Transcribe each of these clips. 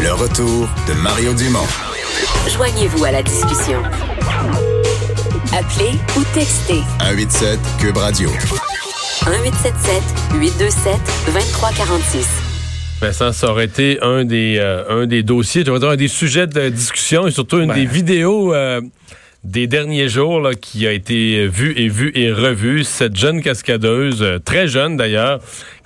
Le retour de Mario Dumont. Joignez-vous à la discussion. Appelez ou textez 187 Cube Radio. 1877 827 2346. Vincent, ça aurait été un des, euh, un des dossiers, je dire un des sujets de discussion et surtout une Ben. des vidéos euh, des derniers jours là, qui a été vue et vue et revue. Cette jeune cascadeuse, euh, très jeune d'ailleurs,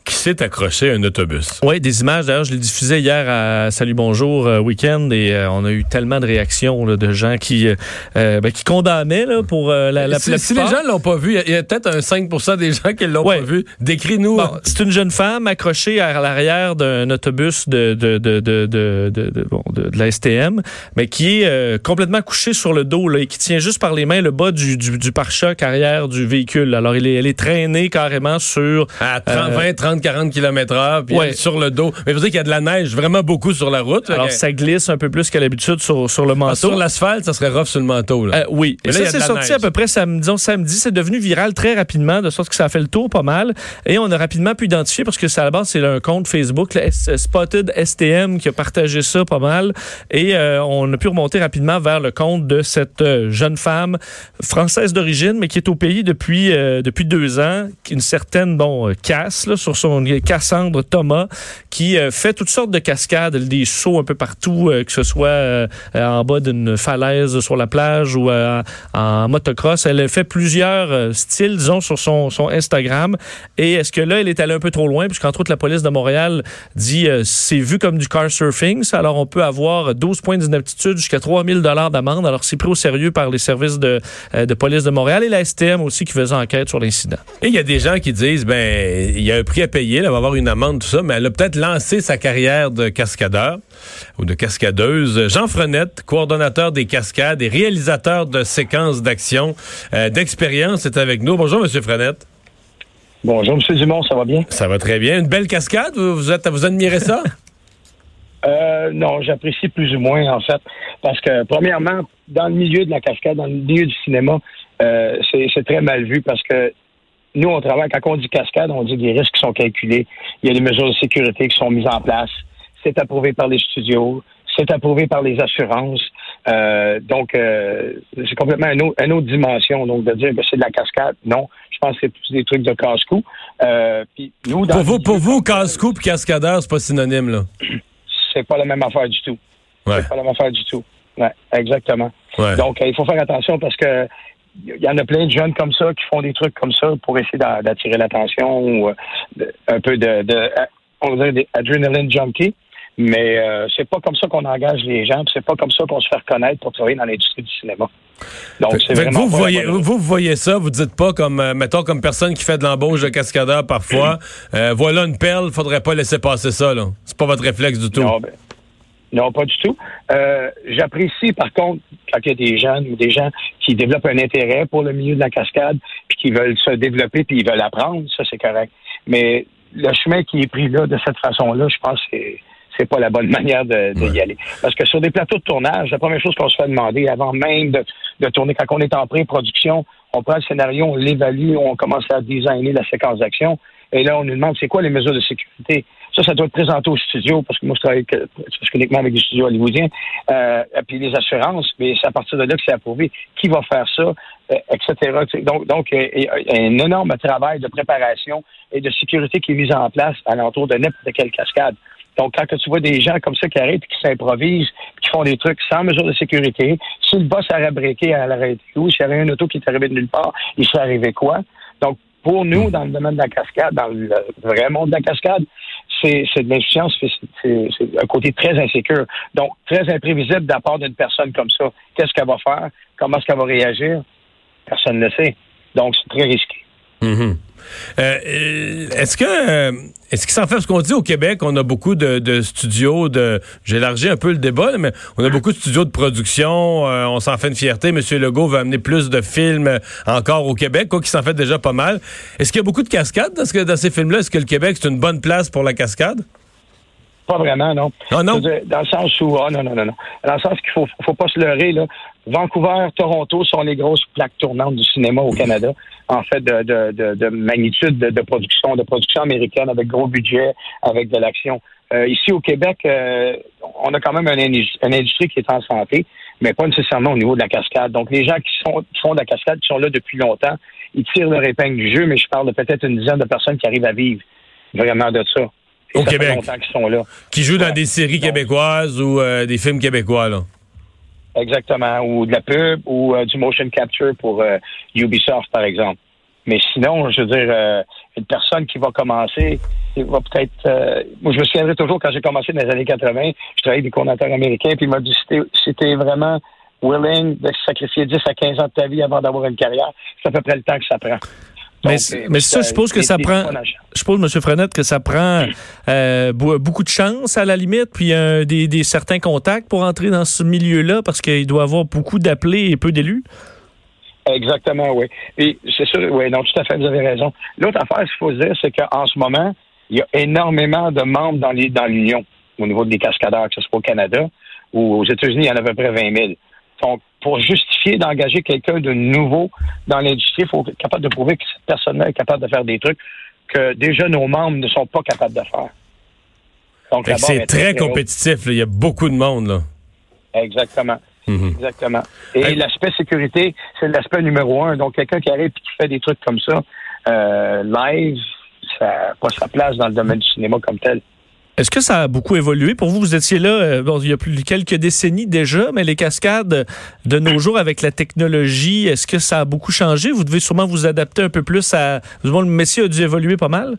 qui s'est accrochée à un autobus. Oui, des images. D'ailleurs, je les diffusais hier à Salut Bonjour euh, Week-end et euh, on a eu tellement de réactions là, de gens qui, euh, ben, qui condamnaient là, pour la, la, si, la si les gens l'ont pas vu, il y a- il peut-être un 5% des gens qui l'ont Ouais. pas vu. Décris-nous. Bon, c'est une jeune femme accrochée à l'arrière d'un autobus de, de, de, de, de, bon, la STM, mais qui est complètement couchée sur le dos là, et qui tient juste par les mains le bas du, du, du pare-choc arrière du véhicule. Alors, elle est, elle est traînée carrément sur... à 30, Euh, 20, 30, 40 km heure, puis Ouais. sur le dos. Mais vous dire qu'il y a de la neige vraiment beaucoup sur la route. Alors, ça glisse un peu plus qu'à l'habitude sur, sur le Ah, manteau. sur l'asphalte, ça serait rough sur le manteau. Là. Euh, oui. Mais Et là, ça, c'est sorti neige. à peu près samedi, samedi. C'est devenu viral très rapidement, de sorte que ça a fait le tour pas mal. Et on a rapidement pu identifier, parce que c'est à la base, c'est un compte Facebook, le S- Spotted STM, qui a partagé ça pas mal. Et euh, on a pu remonter rapidement vers le compte de cette euh, jeune femme française d'origine, mais qui est au pays depuis, euh, depuis deux ans, qui- une certaine, bon, casse, là, sur son Cassandre Thomas, qui euh, fait toutes sortes de cascades, des sauts un peu partout, euh, que ce soit euh, en bas d'une falaise sur la plage ou en motocross. Elle fait plusieurs styles, disons, sur son, Instagram. Et est-ce que là, elle est allée un peu trop loin, puisqu'entre autres, la police de Montréal dit c'est vu comme du car surfing. Alors, on peut avoir 12 points d'inaptitude jusqu'à 3000 dollars d'amende. Alors, c'est pris au sérieux par les services de, de police de Montréal et la STM aussi qui faisait enquête sur l'incident. Et il y a des gens qui disent, ben, il y a un prix à payer, là, elle va avoir une amende, tout ça, mais elle a peut-être lancé sa carrière de cascadeur ou de cascadeuse. Jean Frenette, coordonnateur des cascades et réalisateur de séquences d'action, euh, d'expérience, est avec nous. Bonjour, Monsieur Frenette. Bonjour, M. Dumont, ça va bien? Ça va très bien. Une belle cascade, vous, vous êtes, vous admirez ça? Euh, non, j'apprécie plus ou moins, en fait, parce que, premièrement, dans le milieu de la cascade, dans le milieu du cinéma, euh, c'est c'est très mal vu parce que nous, on travaille, quand on dit cascade, on dit des risques qui sont calculés. Il y a des mesures de sécurité qui sont mises en place. C'est approuvé par les studios. C'est approuvé par les assurances. Euh, donc, euh, c'est complètement une autre, une autre dimension. Donc, de dire que c'est de la cascade, non. Je pense que c'est plus des trucs de casse-cou. Euh, nous, dans Pour vous, pour vous, casse-cou et cascadeur, c'est pas synonyme, là. c'est pas la même affaire du tout. Ouais. C'est pas la même affaire du tout. Ouais, exactement. Ouais. Donc, euh, il faut faire attention parce que il y en a plein de jeunes comme ça qui font des trucs comme ça pour essayer d'a- d'attirer l'attention ou euh, un peu de, de on va dire des adrenaline junkie. Mais euh, c'est pas comme ça qu'on engage les gens, c'est pas comme ça qu'on se fait reconnaître pour travailler dans l'industrie du cinéma. Donc, c'est vraiment vous, voyez, vous, voyez ça, vous dites pas comme, euh, mettons, comme personne qui fait de l'embauche de cascadeur parfois, euh, voilà une perle, faudrait pas laisser passer ça, là. C'est pas votre réflexe du tout. Non, ben, non, pas du tout. Euh, J'apprécie, par contre, quand il y a des jeunes ou des gens qui développent un intérêt pour le milieu de la cascade, puis qui veulent se développer, puis ils veulent apprendre, ça, c'est correct. Mais le chemin qui est pris là, de cette façon-là, je pense que c'est pas la bonne manière de, de y aller. Parce que sur des plateaux de tournage, la première chose qu'on se fait demander avant même de, de tourner, quand on est en pré-production, on prend le scénario, on l'évalue, on commence à designer la séquence d'action, et là, on nous demande c'est quoi les mesures de sécurité? Ça, ça doit être présenté au studio, parce que moi, je travaille uniquement avec des studios hollywoodiens, euh, et puis les assurances, mais c'est à partir de là que c'est approuvé. Qui va faire ça, euh, etc. Donc, donc il y a un énorme travail de préparation et de sécurité qui est mis en place alentour de n'importe quelle cascade. Donc, quand tu vois des gens comme ça qui arrivent, qui s'improvisent, qui font des trucs sans mesure de sécurité, si le boss breaké, elle aurait été où? S'il y avait une auto qui est arrivée de nulle part, il serait arrivé quoi? Donc, pour nous, dans le domaine de la cascade, dans le vrai monde de la cascade, c'est de c'est- c'est un côté très insécure. Donc, très imprévisible de la part d'une personne comme ça. Qu'est-ce qu'elle va faire? Comment est-ce qu'elle va réagir? Personne ne le sait. Donc, c'est très risqué. Euh, est-ce que euh, est-ce qu'il s'en fait? Ce qu'on dit au Québec on a beaucoup de, de studios de j'ai élargi un peu le débat là, mais on a beaucoup de studios de production euh, on s'en fait une fierté. Monsieur Legault veut amener plus de films encore au Québec quoi qu'il s'en fait déjà pas mal. Est-ce qu'il y a beaucoup de cascades dans, ce que, dans ces films là est-ce que le Québec c'est une bonne place pour la cascade? Pas vraiment, non. Ah, non? Dire, Dans le sens où, ah non, non, non, non. Dans le sens qu'il faut, faut pas se leurrer, là. Vancouver, Toronto sont les grosses plaques tournantes du cinéma au Canada, en fait, de, de, de, de magnitude de, de production, de production américaine avec gros budget, avec de l'action. Euh, ici au Québec, euh, on a quand même une industrie qui est en santé, mais pas nécessairement au niveau de la cascade. Donc, les gens qui, sont, qui font de la cascade, qui sont là depuis longtemps, ils tirent leur épingle du jeu, mais je parle de peut-être une dizaine de personnes qui arrivent à vivre vraiment de ça. Au Québec. qu'ils sont là. qui jouent dans des séries Donc- québécoises ou euh, des films québécois là Exactement. Ou de la pub ou euh, du motion capture pour euh, Ubisoft, par exemple. Mais sinon, je veux dire, une personne qui va commencer, il va peut-être... moi, je me souviendrai toujours, quand j'ai commencé dans les années 80, je travaillais avec des coordinateurs américains, puis il m'a dit, si t'es- si t'es vraiment willing de sacrifier 10 à 15 ans de ta vie avant d'avoir une carrière, c'est à peu près le temps que ça prend. Donc, euh, mais ça, je suppose que ça prend. Je suppose, M. Frenette, que ça prend euh, beaucoup de chance à la limite, puis euh, des, des certains contacts pour entrer dans ce milieu-là, parce qu'il doit y avoir beaucoup d'appelés et peu d'élus? Exactement, oui. Et c'est sûr, oui, non, tout à fait, vous avez raison. L'autre affaire, ce qu'il faut se dire, c'est qu'en ce moment, il y a énormément de membres dans les- dans l'Union, au niveau des cascadeurs, que ce soit au Canada ou aux États-Unis, il y en a à peu près 20 000. Donc, pour justifier d'engager quelqu'un de nouveau dans l'industrie, il faut être capable de prouver que cette personne-là est capable de faire des trucs que déjà nos membres ne sont pas capables de faire. Donc, c'est est très compétitif là. il y a beaucoup de monde là Exactement. Mhm. Exactement. Et Hey. l'aspect sécurité, c'est l'aspect numéro un. Donc, quelqu'un qui arrive et qui fait des trucs comme ça, euh, live, ça n'a pas sa place dans le domaine du cinéma comme tel. Est-ce que ça a beaucoup évolué? Pour vous, vous étiez là euh, bon, il y a plus quelques décennies déjà, mais les cascades de nos jours avec la technologie, est-ce que ça a beaucoup changé? Vous devez sûrement vous adapter un peu plus à... Le métier a dû évoluer pas mal?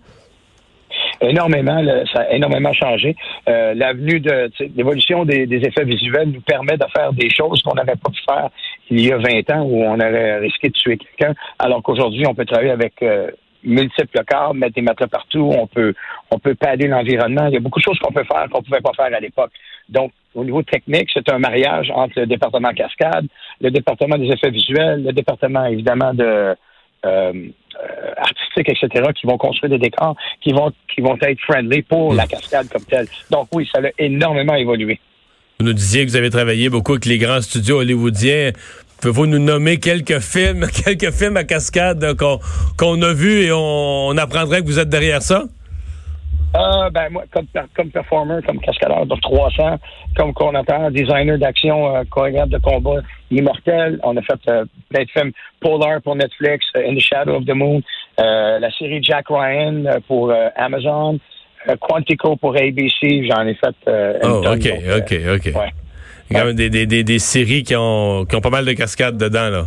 Énormément, ça a énormément changé. Euh, L'avenue de l'évolution des, des effets visuels nous permet de faire des choses qu'on n'aurait pas pu faire il y a 20 ans où on aurait risqué de tuer quelqu'un, alors qu'aujourd'hui, on peut travailler avec euh, multiples câbles, mettre des matelas partout, on peut on peut l'environnement. Il y a beaucoup de choses qu'on peut faire qu'on ne pouvait pas faire à l'époque. Donc, au niveau technique, c'est un mariage entre le département cascade, le département des effets visuels, le département, évidemment, de euh, euh, etc., qui vont construire des décors qui vont qui vont être friendly pour la cascade comme telle. Donc oui, ça a énormément évolué. Vous nous disiez que vous avez travaillé beaucoup avec les grands studios hollywoodiens. Pouvez-vous nous nommer quelques films, quelques films à cascade qu'on a vus et on, on apprendrait que vous êtes derrière ça? Euh, ben moi, comme, comme performer, comme cascadeur de 300, comme coordinateur, designer d'action, euh, chorégraphe de combat immortel. On a fait euh, plein de films Polar pour Netflix, euh, In the Shadow of the Moon, euh, la série Jack Ryan pour Amazon, Quantico pour ABC. J'en ai fait Oh, OK, OK, OK. ouais. Il y a des, des, des, des séries qui ont, qui ont pas mal de cascades dedans, là.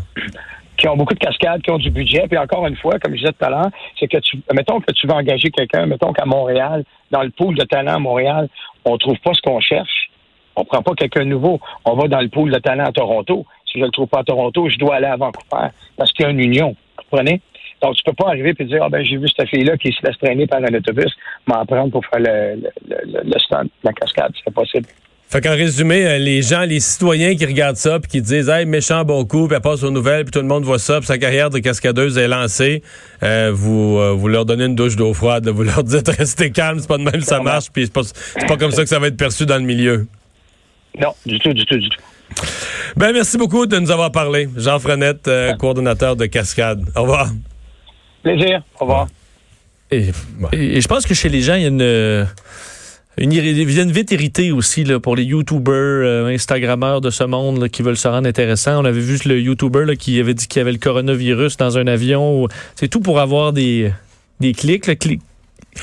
qui ont beaucoup de cascades, qui ont du budget. Puis encore une fois, comme je disais tout à l'heure, c'est que tu, mettons que tu veux engager quelqu'un, mettons qu'à Montréal, dans le pool de talent à Montréal, on trouve pas ce qu'on cherche. On prend pas quelqu'un nouveau. On va dans le pool de talent à Toronto. Si je le trouve pas à Toronto, je dois aller à Vancouver parce qu'il y a une union. Comprenez? Donc, tu peux pas arriver et dire, ah ben, j'ai vu cette fille-là qui se laisse traîner par un autobus, m'en prendre pour faire le, le, le, le stunt, la cascade. C'est possible. Fait qu'en résumé, euh, les gens, les citoyens qui regardent ça puis qui disent Hey, méchant bon coup, puis elle passe aux nouvelles, puis tout le monde voit ça, puis sa carrière de cascadeuse est lancée, euh, vous, euh, vous leur donnez une douche d'eau froide, vous leur dites restez calme, c'est pas de même ça marche, puis c'est pas, c'est pas comme ça que ça va être perçu dans le milieu. Non, du tout, du tout, du tout. Ben merci beaucoup de nous avoir parlé. Jean Frenette, euh, coordonnateur de Cascade. Au revoir. Plaisir. Au revoir. Et, et- et je pense que chez les gens, il y a une, une, vite irrités aussi là, pour les YouTubers, euh, Instagrammeurs de ce monde là, qui veulent se rendre intéressants. On avait vu le YouTuber là, qui avait dit qu'il y avait le coronavirus dans un avion. C'est tout pour avoir des, des clics. là, clic-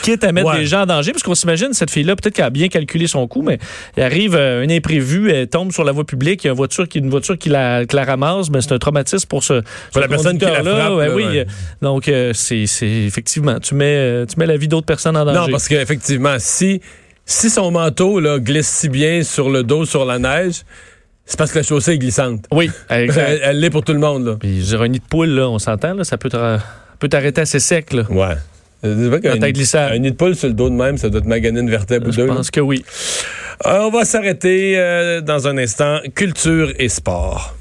Quitte à mettre Ouais. des gens en danger, parce qu'on s'imagine, cette fille-là, peut-être qu'elle a bien calculé son coût, mais il arrive euh, un imprévu, elle tombe sur la voie publique, il y a une voiture qui, une voiture qui, la, qui la ramasse, mais c'est un traumatisme pour ce, Pour la personne qui la frappe, Ouais, là, oui, ouais. euh, donc, euh, c'est c'est- effectivement, tu mets, euh, tu mets la vie d'autres personnes en danger. Non, parce qu'effectivement, si, si son manteau là, glisse si bien sur le dos, sur la neige, c'est parce que la chaussée est glissante. Oui, exact. Elle l'est pour tout le monde. Là. Puis, je dirais un nid de poule, là, on s'entend, là, ça peut t'arrêter assez sec, là. Ouais. C'est glissade. un nid de poule sur le dos de même, ça doit te maganer une vertèbre ou Je deux. là. pense que oui. Euh, on va s'arrêter euh, dans un instant. Culture et sport.